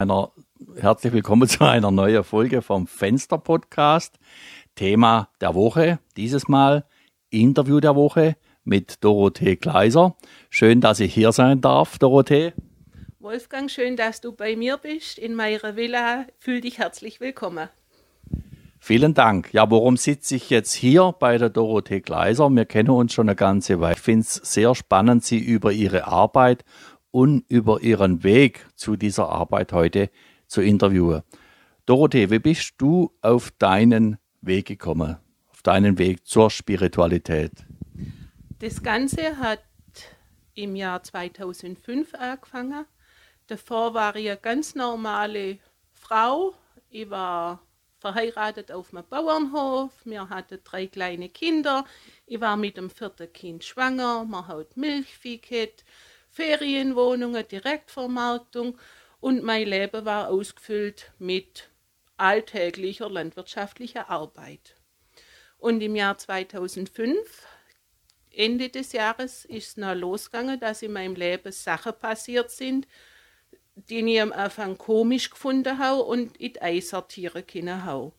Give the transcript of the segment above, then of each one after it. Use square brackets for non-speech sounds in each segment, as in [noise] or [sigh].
Einer, herzlich willkommen [laughs] zu einer neuen Folge vom Fenster Podcast. Thema der Woche, dieses Mal Interview der Woche mit Dorothee Kleiser. Schön, dass ich hier sein darf, Dorothee. Wolfgang, schön, dass du bei mir bist in meiner Villa. Fühl dich herzlich willkommen. Vielen Dank. Ja, warum sitze ich jetzt hier bei der Dorothee Kleiser? Wir kennen uns schon eine ganze Weile. Ich finde es sehr spannend, Sie über Ihre Arbeit und über Ihren Weg zu dieser Arbeit heute zu interviewen. Dorothee, wie bist du auf deinen Weg gekommen, auf deinen Weg zur Spiritualität? Das Ganze hat im Jahr 2005 angefangen. Davor war ich eine ganz normale Frau. Ich war verheiratet auf einem Bauernhof. Wir hatten drei kleine Kinder. Ich war mit dem vierten Kind schwanger. Man hat Milchvieh gehabt. Ferienwohnungen, Direktvermarktung und mein Leben war ausgefüllt mit alltäglicher landwirtschaftlicher Arbeit. Und im Jahr 2005, Ende des Jahres, ist es noch losgegangen, dass in meinem Leben Sachen passiert sind, die ich am Anfang komisch gefunden habe und die einsortieren können habe.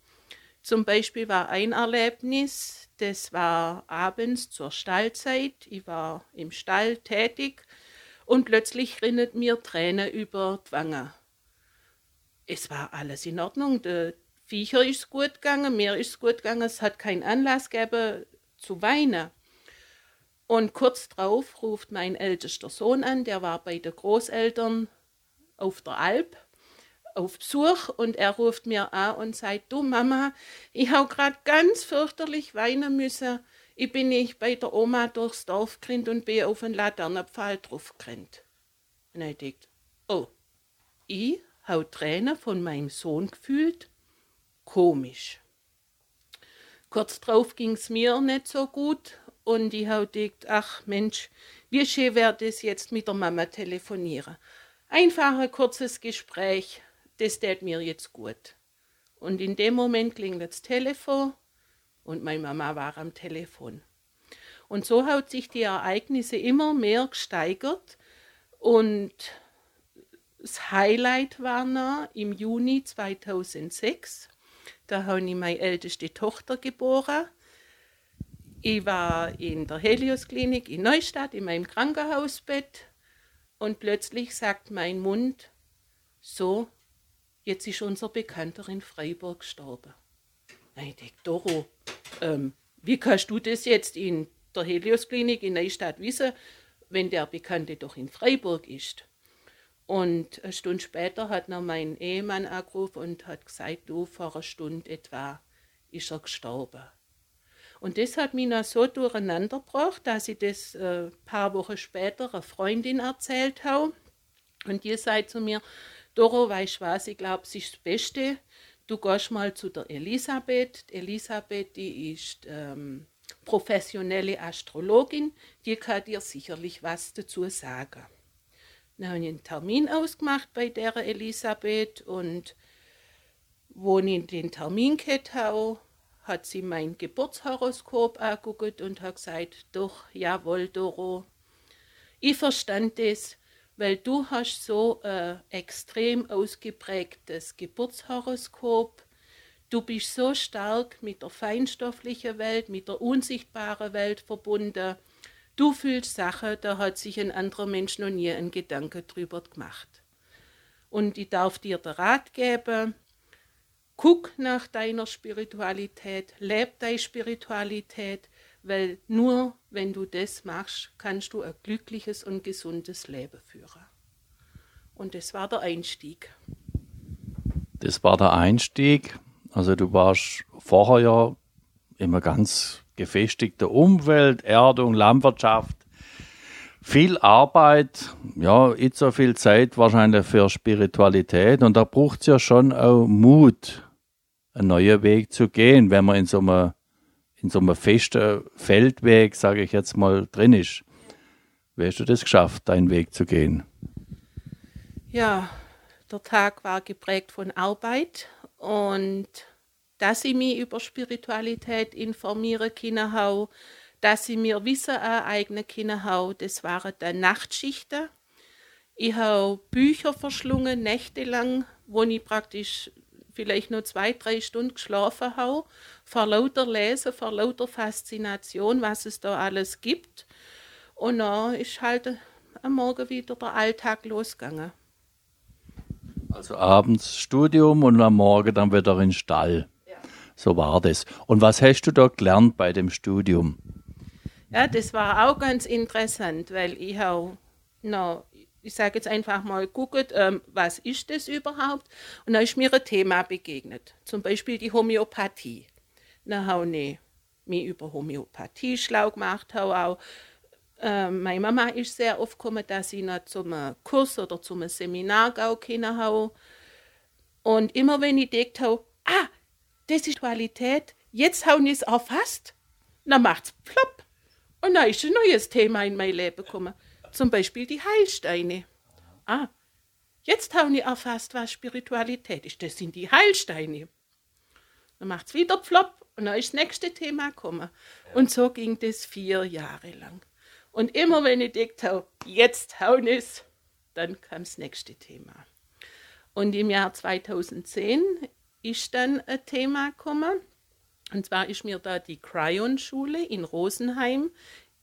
Zum Beispiel war ein Erlebnis, das war abends zur Stallzeit. Ich war im Stall tätig und plötzlich rinnet mir Tränen über die Wange. Es war alles in Ordnung, der Viecher ist gut gegangen, mir ist gut gegangen, es hat keinen Anlass gegeben zu weinen. Und kurz darauf ruft mein ältester Sohn an, der war bei den Großeltern auf der Alp auf Besuch und er ruft mir an und sagt, du Mama, ich habe gerade ganz fürchterlich weinen müssen ich bin nicht bei der Oma durchs Dorf gerannt und bin auf einen Laternenpfahl drauf gerannt. Und ich dachte, oh, ich habe Tränen von meinem Sohn gefühlt. Komisch. Kurz drauf ging es mir nicht so gut und ich habe gedacht, ach Mensch, wie schön wäre das jetzt mit der Mama telefonieren. Einfach ein kurzes Gespräch, das tät mir jetzt gut. Und in dem Moment klingelt das Telefon und meine Mama war am Telefon. Und so hat sich die Ereignisse immer mehr gesteigert und das Highlight war noch im Juni 2006. Da habe ich meine älteste Tochter geboren. Ich war in der Helios-Klinik in Neustadt in meinem Krankenhausbett und plötzlich sagt mein Mund, so, jetzt ist unser Bekannter in Freiburg gestorben. Ich denke, Doro, ähm, wie kannst du das jetzt in der Helios-Klinik in Neustadt wissen, wenn der Bekannte doch in Freiburg ist? Und eine Stunde später hat noch mein Ehemann angerufen und hat gesagt, du, vor einer Stunde etwa ist er gestorben. Und das hat mich noch so durcheinander gebracht, dass ich das ein äh, paar Wochen später einer Freundin erzählt habe. Und die sagt zu mir, Doro, weißt du was, ich glaube, es ist das Beste, du gehst mal zu der Elisabeth. Elisabeth, die ist ähm, professionelle Astrologin, die kann dir sicherlich was dazu sagen. Dann habe ich einen Termin ausgemacht bei der Elisabeth und wo ich den Termin gehabt habe, hat sie mein Geburtshoroskop angeguckt und hat gesagt, doch, jawohl, Doro, ich verstand das, weil du hast so ein extrem ausgeprägtes Geburtshoroskop. Du bist so stark mit der feinstofflichen Welt, mit der unsichtbaren Welt verbunden. Du fühlst Sachen, da hat sich ein anderer Mensch noch nie einen Gedanke drüber gemacht. Und ich darf dir den Rat geben, guck nach deiner Spiritualität, leb deine Spiritualität, weil nur wenn du das machst, kannst du ein glückliches und gesundes Leben führen. Und das war der Einstieg. Das war der Einstieg. Also du warst vorher ja immer ganz gefestigte Umwelt, Erdung, Landwirtschaft. Viel Arbeit, ja, nicht so viel Zeit wahrscheinlich für Spiritualität. Und da braucht es ja schon auch Mut, einen neuen Weg zu gehen, wenn man in so einem in so einem festen Feldweg, sage ich jetzt mal, drin ist. Wie hast du das geschafft, deinen Weg zu gehen? Ja, der Tag war geprägt von Arbeit und dass ich mich über Spiritualität informieren kann, dass ich mir Wissen aneignen kann, das waren dann Nachtschichten. Ich habe Bücher verschlungen, nächtelang, wo ich praktisch vielleicht nur zwei, drei Stunden geschlafen habe, vor lauter Lesen, vor lauter Faszination, was es da alles gibt. Und dann ist halt am Morgen wieder der Alltag losgegangen. Also abends Studium und am Morgen dann wieder in den Stall. Ja. So war das. Und was hast du da gelernt bei dem Studium? Ja, das war auch ganz interessant, weil ich habe noch, ich sage jetzt einfach mal, guckt, ähm, was ist das überhaupt? Und da ist mir ein Thema begegnet, zum Beispiel die Homöopathie. Dann habe ich mich über Homöopathie schlau gemacht, habe auch äh, meine Mama ist sehr oft gekommen, dass ich noch zum Kurs oder zum Seminar gehen habe. Und immer wenn ich gedacht habe, ah, das ist Qualität, jetzt habe ich es erfasst, dann macht es plopp. Und dann ist ein neues Thema in mein Leben gekommen. Zum Beispiel die Heilsteine. Ah, jetzt habe ich erfasst, was Spiritualität ist. Das sind die Heilsteine. Dann macht es wieder plopp und dann ist das nächste Thema gekommen. Und so ging das vier Jahre lang. Und immer wenn ich gedacht habe, jetzt hauen es, dann kam das nächste Thema. Und im Jahr 2010 ist dann ein Thema gekommen. Und zwar ist mir da die Cryon-Schule in Rosenheim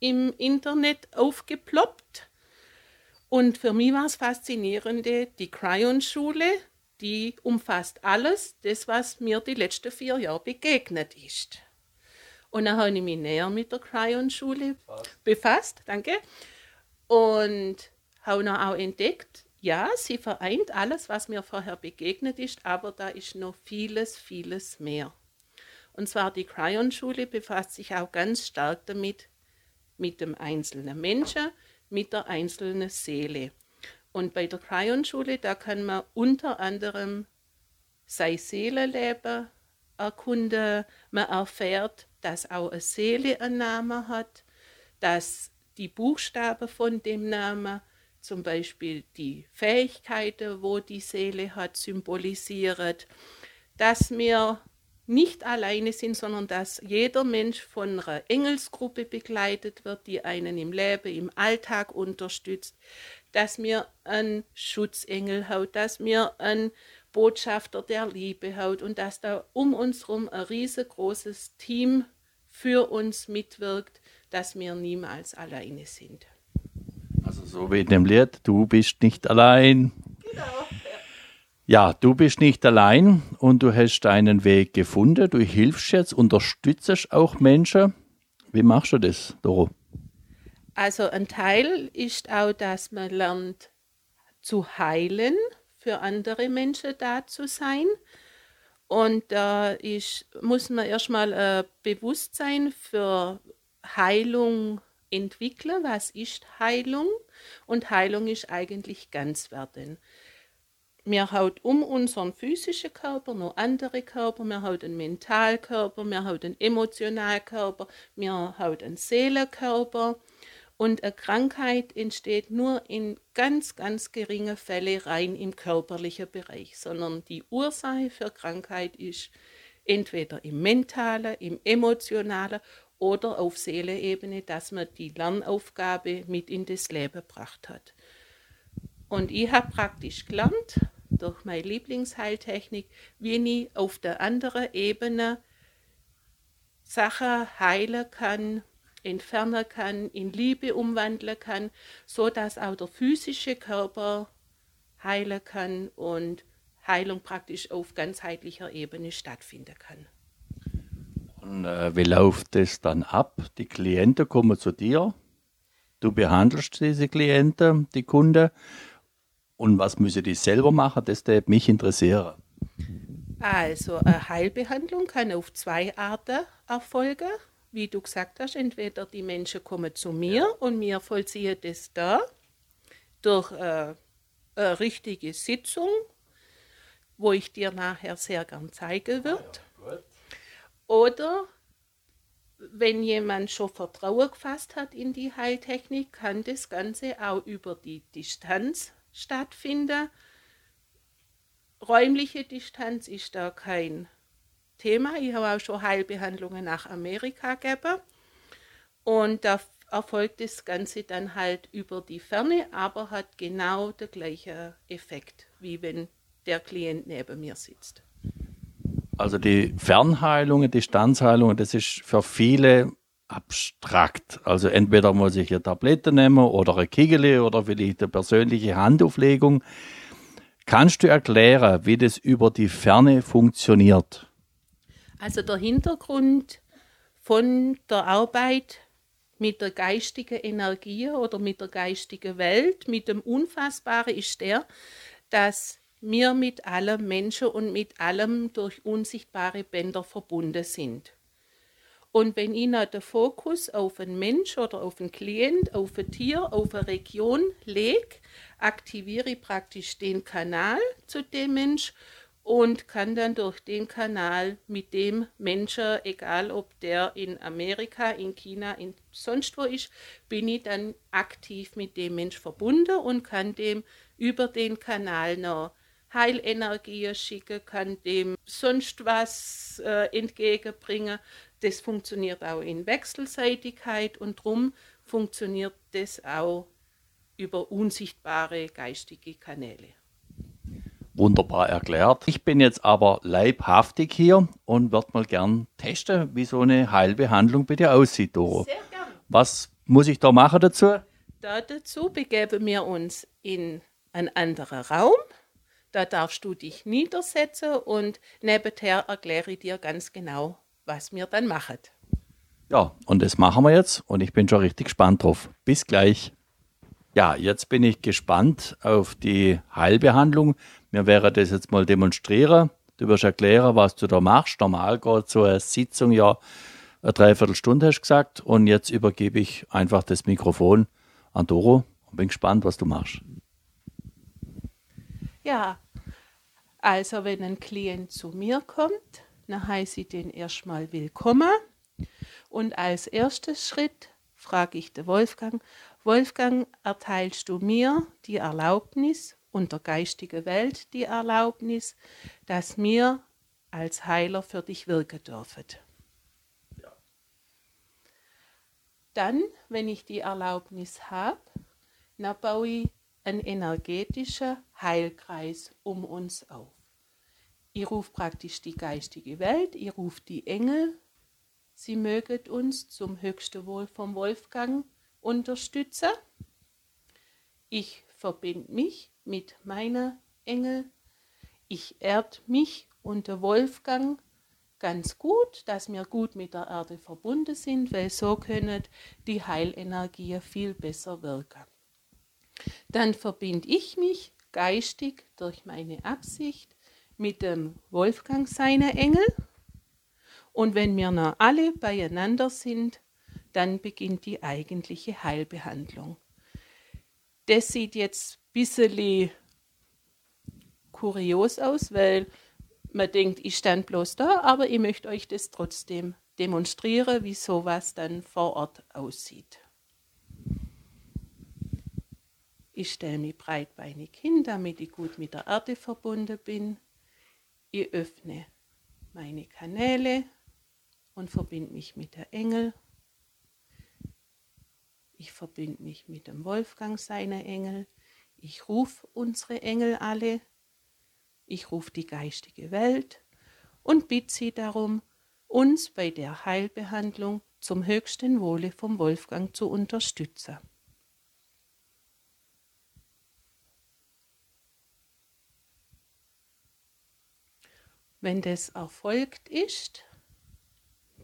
im Internet aufgeploppt. Und für mich war es faszinierende, die Cryon-Schule, die umfasst alles, das, was mir die letzten vier Jahre begegnet ist. Und dann habe ich mich näher mit der Cryon-Schule befasst, danke. Und habe dann auch entdeckt, ja, sie vereint alles, was mir vorher begegnet ist, aber da ist noch vieles, vieles mehr. Und zwar die Cryon-Schule befasst sich auch ganz stark damit, mit dem einzelnen Menschen, mit der einzelnen Seele. Und bei der Cryon-Schule, da kann man unter anderem sein Seelenleben erkunden, man erfährt, dass auch eine Seele einen Namen hat, dass die Buchstaben von dem Namen, zum Beispiel die Fähigkeiten, wo die Seele hat, symbolisiert, dass wir nicht alleine sind, sondern dass jeder Mensch von einer Engelsgruppe begleitet wird, die einen im Leben, im Alltag unterstützt, dass wir einen Schutzengel haben, dass wir einen Botschafter der Liebe haben und dass da um uns herum ein riesengroßes Team für uns mitwirkt, dass wir niemals alleine sind. Also so wie in dem Lied, du bist nicht allein. Genau. Ja, du bist nicht allein und du hast deinen Weg gefunden. Du hilfst jetzt, unterstützt auch Menschen. Wie machst du das, Doro? Also ein Teil ist auch, dass man lernt zu heilen, für andere Menschen da zu sein. Und da äh, muss man erstmal ein äh, Bewusstsein für Heilung entwickeln. Was ist Heilung? Und Heilung ist eigentlich ganz werden wir haben um unseren physischen Körper noch andere Körper. Wir haben einen Mentalkörper, wir haben einen Emotionalkörper, wir haben einen Seelenkörper. Und eine Krankheit entsteht nur in ganz, ganz geringen Fällen rein im körperlichen Bereich, sondern die Ursache für Krankheit ist entweder im mentalen, im emotionalen oder auf Seeleebene, dass man die Lernaufgabe mit in das Leben gebracht hat. Und ich habe praktisch gelernt, durch meine Lieblingsheiltechnik, wie ich auf der anderen Ebene Sachen heilen kann, entfernen kann, in Liebe umwandeln kann, so dass auch der physische Körper heilen kann und Heilung praktisch auf ganzheitlicher Ebene stattfinden kann. Und äh, wie läuft das dann ab? Die Klienten kommen zu dir, du behandelst diese Klienten, die Kunden und was müssen die selber machen? Das würde mich interessieren. Also, eine Heilbehandlung kann auf zwei Arten erfolgen. Wie du gesagt hast, entweder die Menschen kommen zu mir ja. und wir vollziehen das da durch äh, eine richtige Sitzung, wo ich dir nachher sehr gern zeigen wird. Ja, Oder wenn jemand schon Vertrauen gefasst hat in die Heiltechnik, kann das Ganze auch über die Distanz stattfinden. Räumliche Distanz ist da kein Thema. Ich habe auch schon Heilbehandlungen nach Amerika gegeben. Und da erfolgt das Ganze dann halt über die Ferne, aber hat genau den gleichen Effekt, wie wenn der Klient neben mir sitzt. Also die Fernheilungen, Distanzheilungen, das ist für viele abstrakt. Also entweder muss ich eine Tablette nehmen oder eine Kegel oder vielleicht eine persönliche Handauflegung. Kannst du erklären, wie das über die Ferne funktioniert? Also der Hintergrund von der Arbeit mit der geistigen Energie oder mit der geistigen Welt, mit dem Unfassbaren ist der, dass wir mit allem Menschen und mit allem durch unsichtbare Bänder verbunden sind. Und wenn ich noch den Fokus auf einen Mensch oder auf einen Klient, auf ein Tier, auf eine Region lege, aktiviere ich praktisch den Kanal zu dem Mensch und kann dann durch den Kanal mit dem Menschen, egal ob der in Amerika, in China, in sonst wo ist, bin ich dann aktiv mit dem Mensch verbunden und kann dem über den Kanal noch Heilenergie schicken, kann dem sonst was äh, entgegenbringen. Das funktioniert auch in Wechselseitigkeit und darum funktioniert das auch über unsichtbare geistige Kanäle. Wunderbar erklärt. Ich bin jetzt aber leibhaftig hier und würde mal gern testen, wie so eine Heilbehandlung bei dir aussieht, Doro. Sehr gern. Was muss ich da machen dazu? Da dazu begeben wir uns in einen anderen Raum. Da darfst du dich niedersetzen und nebenher erkläre ich dir ganz genau, was wir dann machen. Ja, und das machen wir jetzt und ich bin schon richtig gespannt drauf. Bis gleich. Ja, jetzt bin ich gespannt auf die Heilbehandlung. Wir werden das jetzt mal demonstrieren. Du wirst erklären, was du da machst. Normal geht so eine Sitzung ja eine Dreiviertelstunde, hast du gesagt. Und jetzt übergebe ich einfach das Mikrofon an Doro und bin gespannt, was du machst. Ja, also wenn ein Klient zu mir kommt, dann heiße ich den erstmal willkommen. Und als erster Schritt frage ich den Wolfgang, Wolfgang, erteilst du mir die Erlaubnis und der geistigen Welt die Erlaubnis, dass wir als Heiler für dich wirken dürfen? Ja. Dann, wenn ich die Erlaubnis habe, dann baue ich einen energetischen Heilkreis um uns auf. Ich rufe praktisch die geistige Welt, ich rufe die Engel, sie mögen uns zum höchsten Wohl vom Wolfgang unterstützen. Ich verbinde mich mit meiner Engel. Ich erd mich und der Wolfgang ganz gut, dass wir gut mit der Erde verbunden sind, weil so können die Heilenergien viel besser wirken. Dann verbinde ich mich geistig durch meine Absicht mit dem Wolfgang seiner Engel. Und wenn wir noch alle beieinander sind, dann beginnt die eigentliche Heilbehandlung. Das sieht jetzt ein bisschen kurios aus, weil man denkt, ich stand bloß da, aber ich möchte euch das trotzdem demonstrieren, wie sowas dann vor Ort aussieht. Ich stelle mich breitbeinig hin, damit ich gut mit der Erde verbunden bin. Ich öffne meine Kanäle und verbinde mich mit der Engel ich verbinde mich mit dem Wolfgang seiner Engel. Ich rufe unsere Engel alle. Ich rufe die geistige Welt und bitte sie darum, uns bei der Heilbehandlung zum höchsten Wohle vom Wolfgang zu unterstützen. Wenn das erfolgt ist,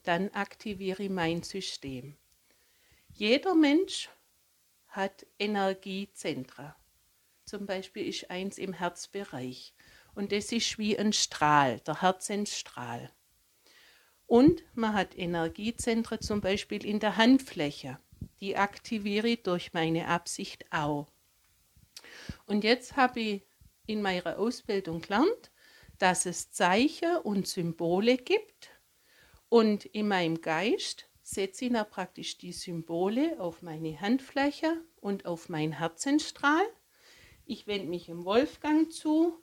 dann aktiviere ich mein System. Jeder Mensch hat Energiezentren. Zum Beispiel ist eins im Herzbereich. Und das ist wie ein Strahl, der Herzensstrahl. Und man hat Energiezentren zum Beispiel in der Handfläche. Die aktiviere ich durch meine Absicht auch. Und jetzt habe ich in meiner Ausbildung gelernt, dass es Zeichen und Symbole gibt. Und in meinem Geist setze ich praktisch die Symbole auf meine Handfläche und auf meinen Herzenstrahl. Ich wende mich im Wolfgang zu,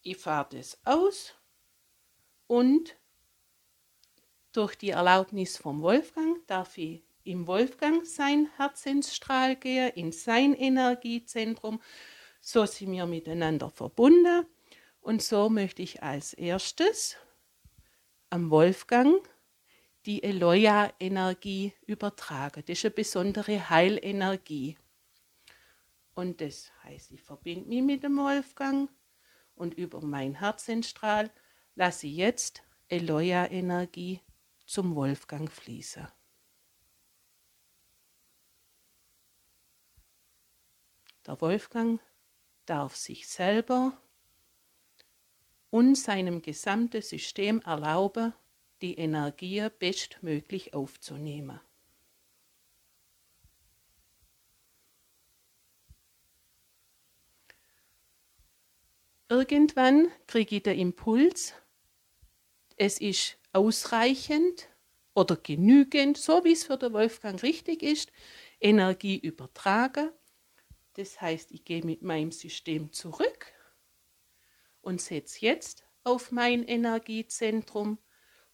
ich fahre das aus und durch die Erlaubnis vom Wolfgang darf ich im Wolfgang sein Herzensstrahl gehe, in sein Energiezentrum. So sind wir miteinander verbunden. Und so möchte ich als erstes am Wolfgang die Eloya-Energie übertragen. Das ist eine besondere Heilenergie. Und das heißt, ich verbinde mich mit dem Wolfgang und über mein Herzenstrahl lasse ich jetzt Eloya-Energie zum Wolfgang fließen. Der Wolfgang darf sich selber und seinem gesamten System erlauben, die Energie bestmöglich aufzunehmen. Irgendwann kriege ich den Impuls, es ist ausreichend oder genügend, so wie es für den Wolfgang richtig ist, Energie übertragen. Das heißt, ich gehe mit meinem System zurück und setze jetzt auf mein Energiezentrum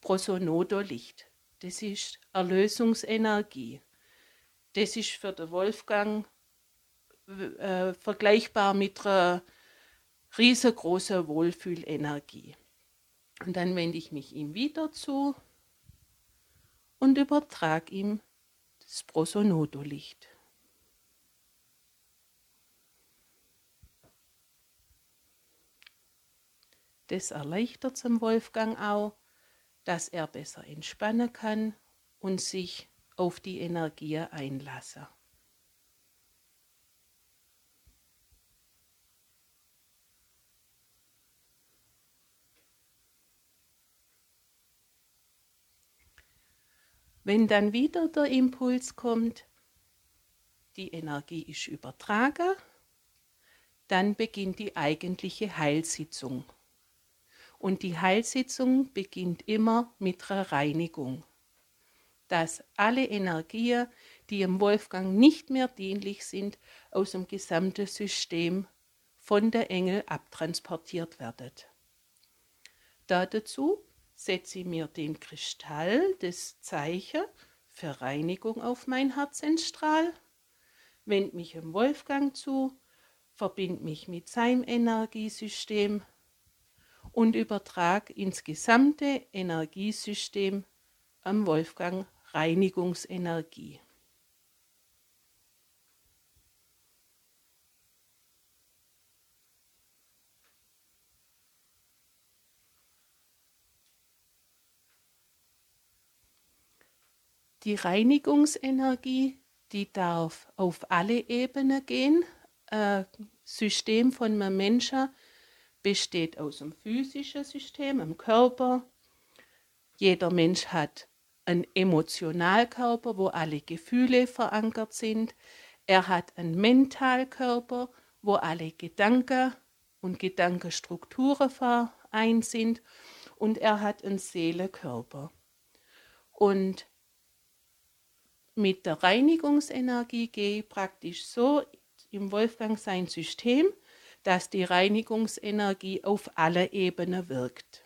Prosonodo-Licht. Das ist Erlösungsenergie. Das ist für den Wolfgang äh, vergleichbar mit einer riesengroßen Wohlfühlenergie. Und dann wende ich mich ihm wieder zu und übertrage ihm das Prosonodo-Licht. Das erleichtert zum Wolfgang auch, dass er besser entspannen kann und sich auf die Energie einlassen. Wenn dann wieder der Impuls kommt, die Energie ist übertragen, dann beginnt die eigentliche Heilsitzung. Und die Heilsitzung beginnt immer mit einer Reinigung, dass alle Energien, die im Wolfgang nicht mehr dienlich sind, aus dem gesamten System von der Engel abtransportiert werden. dazu setze ich mir den Kristall, das Zeichen für Reinigung auf mein Herzenstrahl, wende mich im Wolfgang zu, verbinde mich mit seinem Energiesystem und übertrage ins gesamte Energiesystem am Wolfgang Reinigungsenergie. Die Reinigungsenergie, die darf auf alle Ebenen gehen. Ein System von Menschen besteht aus dem physischen System, dem Körper. Jeder Mensch hat einen Emotionalkörper, wo alle Gefühle verankert sind. Er hat einen Mentalkörper, wo alle Gedanken und Gedankenstrukturen vereint sind. Und er hat einen Seelenkörper. Und mit der Reinigungsenergie gehe ich praktisch so im Wolfgang sein System, dass die Reinigungsenergie auf alle Ebenen wirkt.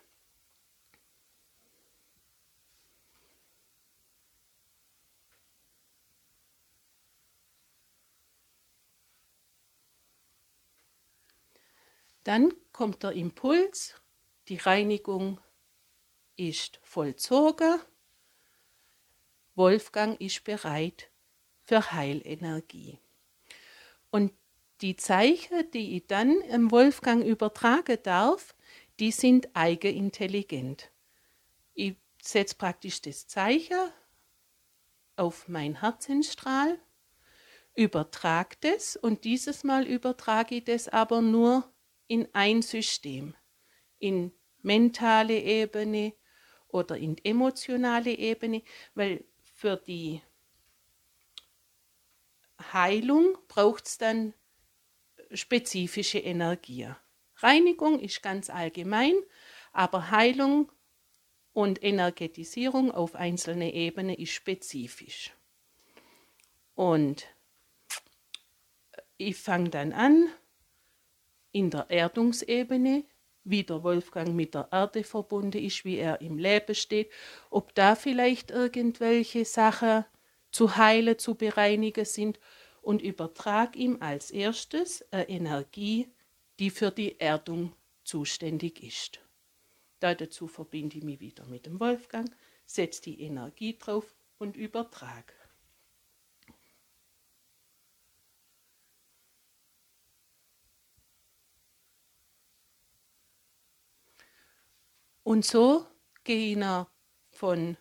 Dann kommt der Impuls, die Reinigung ist vollzogen, Wolfgang ist bereit für Heilenergie. Und die Zeichen, die ich dann im Wolfgang übertragen darf, die sind eigenintelligent. Ich setze praktisch das Zeichen auf mein Herzenstrahl, übertrage das und dieses Mal übertrage ich das aber nur in ein System, in mentale Ebene oder in emotionale Ebene, weil für die Heilung braucht es dann spezifische Energie. Reinigung ist ganz allgemein, aber Heilung und Energetisierung auf einzelne Ebene ist spezifisch. Und ich fange dann an, in der Erdungsebene, wie der Wolfgang mit der Erde verbunden ist, wie er im Leben steht, ob da vielleicht irgendwelche Sachen zu heilen, zu bereinigen sind und übertrag ihm als erstes eine Energie, die für die Erdung zuständig ist. dazu verbinde ich mich wieder mit dem Wolfgang, setze die Energie drauf und übertrag. Und so gehe ich von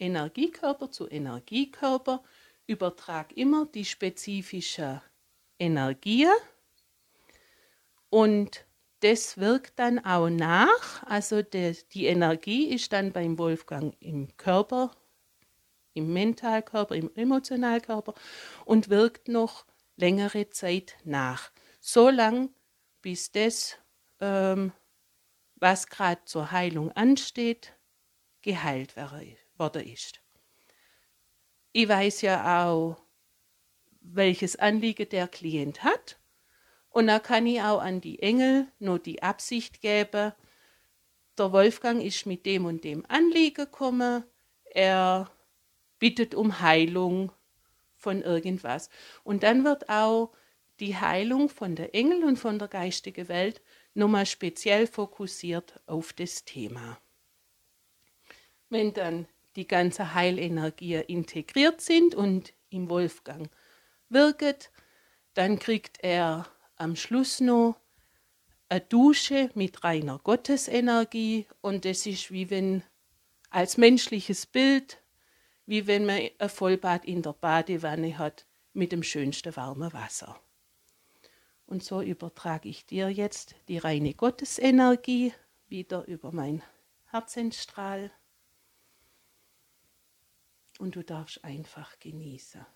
Energiekörper zu Energiekörper, übertrage immer die spezifische Energie und das wirkt dann auch nach. Also die, die Energie ist dann beim Wolfgang im Körper, im Mentalkörper, im Emotionalkörper und wirkt noch längere Zeit nach. So lang, bis das, ähm, was gerade zur Heilung ansteht, geheilt worden ist. Ich weiß ja auch, welches Anliegen der Klient hat und da kann ich auch an die Engel nur die Absicht geben, der Wolfgang ist mit dem und dem Anliegen gekommen, er bittet um Heilung von irgendwas. Und dann wird auch die Heilung von der Engel und von der geistigen Welt nochmal speziell fokussiert auf das Thema. Wenn dann die ganze Heilenergie integriert sind und im Wolfgang wirkt, dann kriegt er am Schluss noch eine Dusche mit reiner Gottesenergie und das ist wie wenn als menschliches Bild, wie wenn man ein Vollbad in der Badewanne hat mit dem schönsten warmen Wasser. Und so übertrage ich dir jetzt die reine Gottesenergie wieder über mein Herzensstrahl. Und du darfst einfach genießen.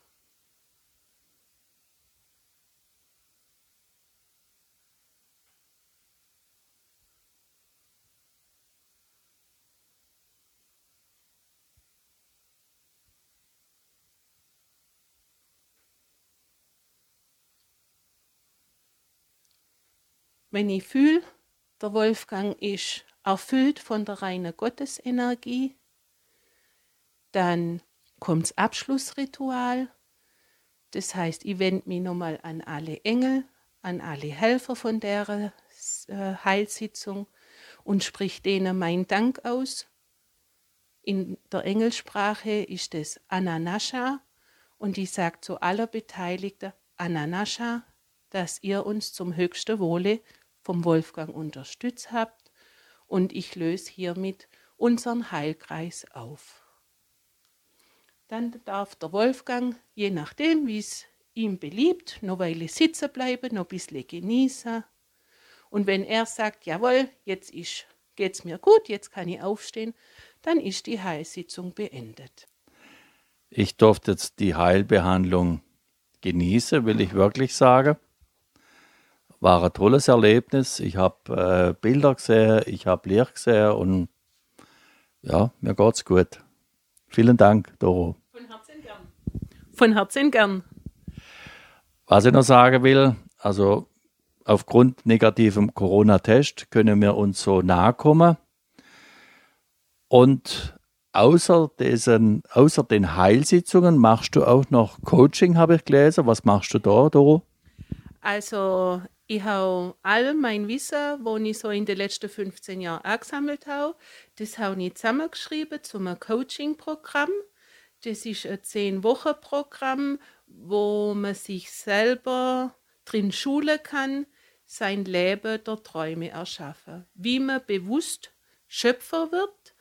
Wenn ich fühle, der Wolfgang ist erfüllt von der reinen Gottesenergie, dann kommt das Abschlussritual. Das heißt, ich wende mich nochmal an alle Engel, an alle Helfer von der äh, Heilsitzung und sprich denen meinen Dank aus. In der Engelsprache ist es Ananascha und ich sage zu aller Beteiligten Ananascha, dass ihr uns zum höchsten Wohle vom Wolfgang unterstützt habt und ich löse hiermit unseren Heilkreis auf. Dann darf der Wolfgang, je nachdem, wie es ihm beliebt, noch Weile sitzen bleiben, noch ein bisschen genießen. Und wenn er sagt, jawohl, jetzt geht es mir gut, jetzt kann ich aufstehen, dann ist die Heilsitzung beendet. Ich durfte jetzt die Heilbehandlung genießen, will ich wirklich sagen war ein tolles Erlebnis. Ich habe äh, Bilder gesehen, ich habe Licht gesehen und ja, mir geht's gut. Vielen Dank, Doro. Von Herzen gern. Von Herzen gern. Was ich noch sagen will, also aufgrund negativem Corona-Test können wir uns so nahe kommen. Und außer, diesen, außer den Heilsitzungen machst du auch noch Coaching, habe ich gelesen. Was machst du da, Doro? Also ich habe all mein Wissen, das ich so in den letzten 15 Jahren angesammelt habe, das habe ich zusammengeschrieben zu einem Coaching-Programm. Das ist ein 10-Wochen-Programm, wo man sich selber drin schulen kann, sein Leben der Träume erschaffen. Wie man bewusst Schöpfer wird,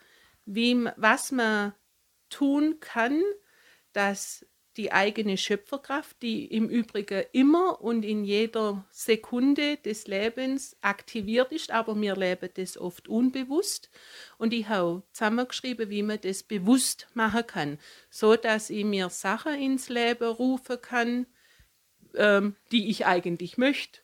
wie, was man tun kann, dass die eigene Schöpferkraft, die im Übrigen immer und in jeder Sekunde des Lebens aktiviert ist, aber wir leben das oft unbewusst. Und ich habe zusammengeschrieben, wie man das bewusst machen kann, so dass ich mir Sachen ins Leben rufen kann, ähm, die ich eigentlich möchte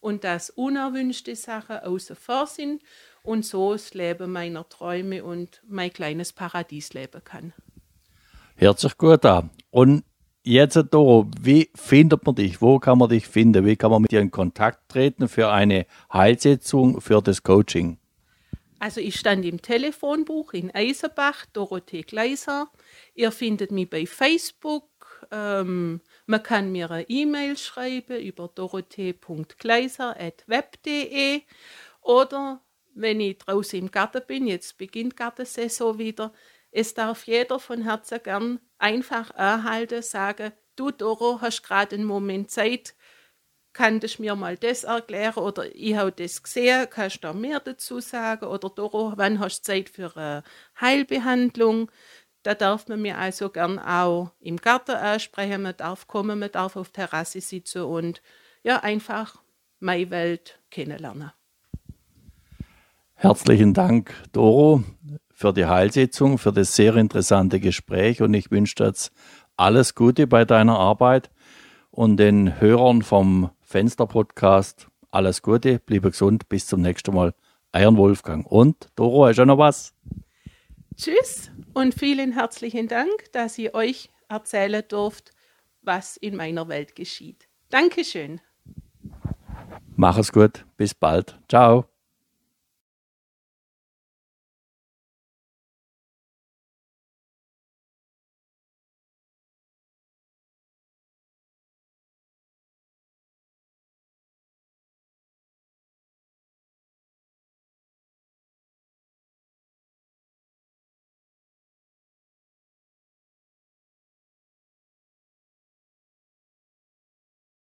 und dass unerwünschte Sachen außen vor sind und so das Leben meiner Träume und mein kleines Paradies leben kann. Hört sich gut an. Und Jetzt, Doro, wie findet man dich? Wo kann man dich finden? Wie kann man mit dir in Kontakt treten für eine Heilsetzung, für das Coaching? Also ich stand im Telefonbuch in Eisenbach, Dorothee Gleiser. Ihr findet mich bei Facebook. Ähm, man kann mir eine E-Mail schreiben über dorothee.gleiser.web.de oder wenn ich draußen im Garten bin, jetzt beginnt Gartensaison wieder, es darf jeder von Herzen gern einfach erhalten, sagen, du Doro, hast gerade einen Moment Zeit, kannst du mir mal das erklären oder ich habe das gesehen, kannst du mehr dazu sagen oder Doro, wann hast du Zeit für eine Heilbehandlung? Da darf man mir also gern auch im Garten ansprechen, man darf kommen, man darf auf der Terrasse sitzen und ja, einfach meine Welt kennenlernen. Herzlichen Dank, Doro, für die Heilsitzung, für das sehr interessante Gespräch und ich wünsche dir jetzt alles Gute bei deiner Arbeit und den Hörern vom Fenster-Podcast alles Gute, bleibe gesund, bis zum nächsten Mal. Euren Wolfgang. Und Doro, hast du noch was? Tschüss und vielen herzlichen Dank, dass ihr euch erzählen durft, was in meiner Welt geschieht. Dankeschön. Mach es gut. Bis bald. Ciao.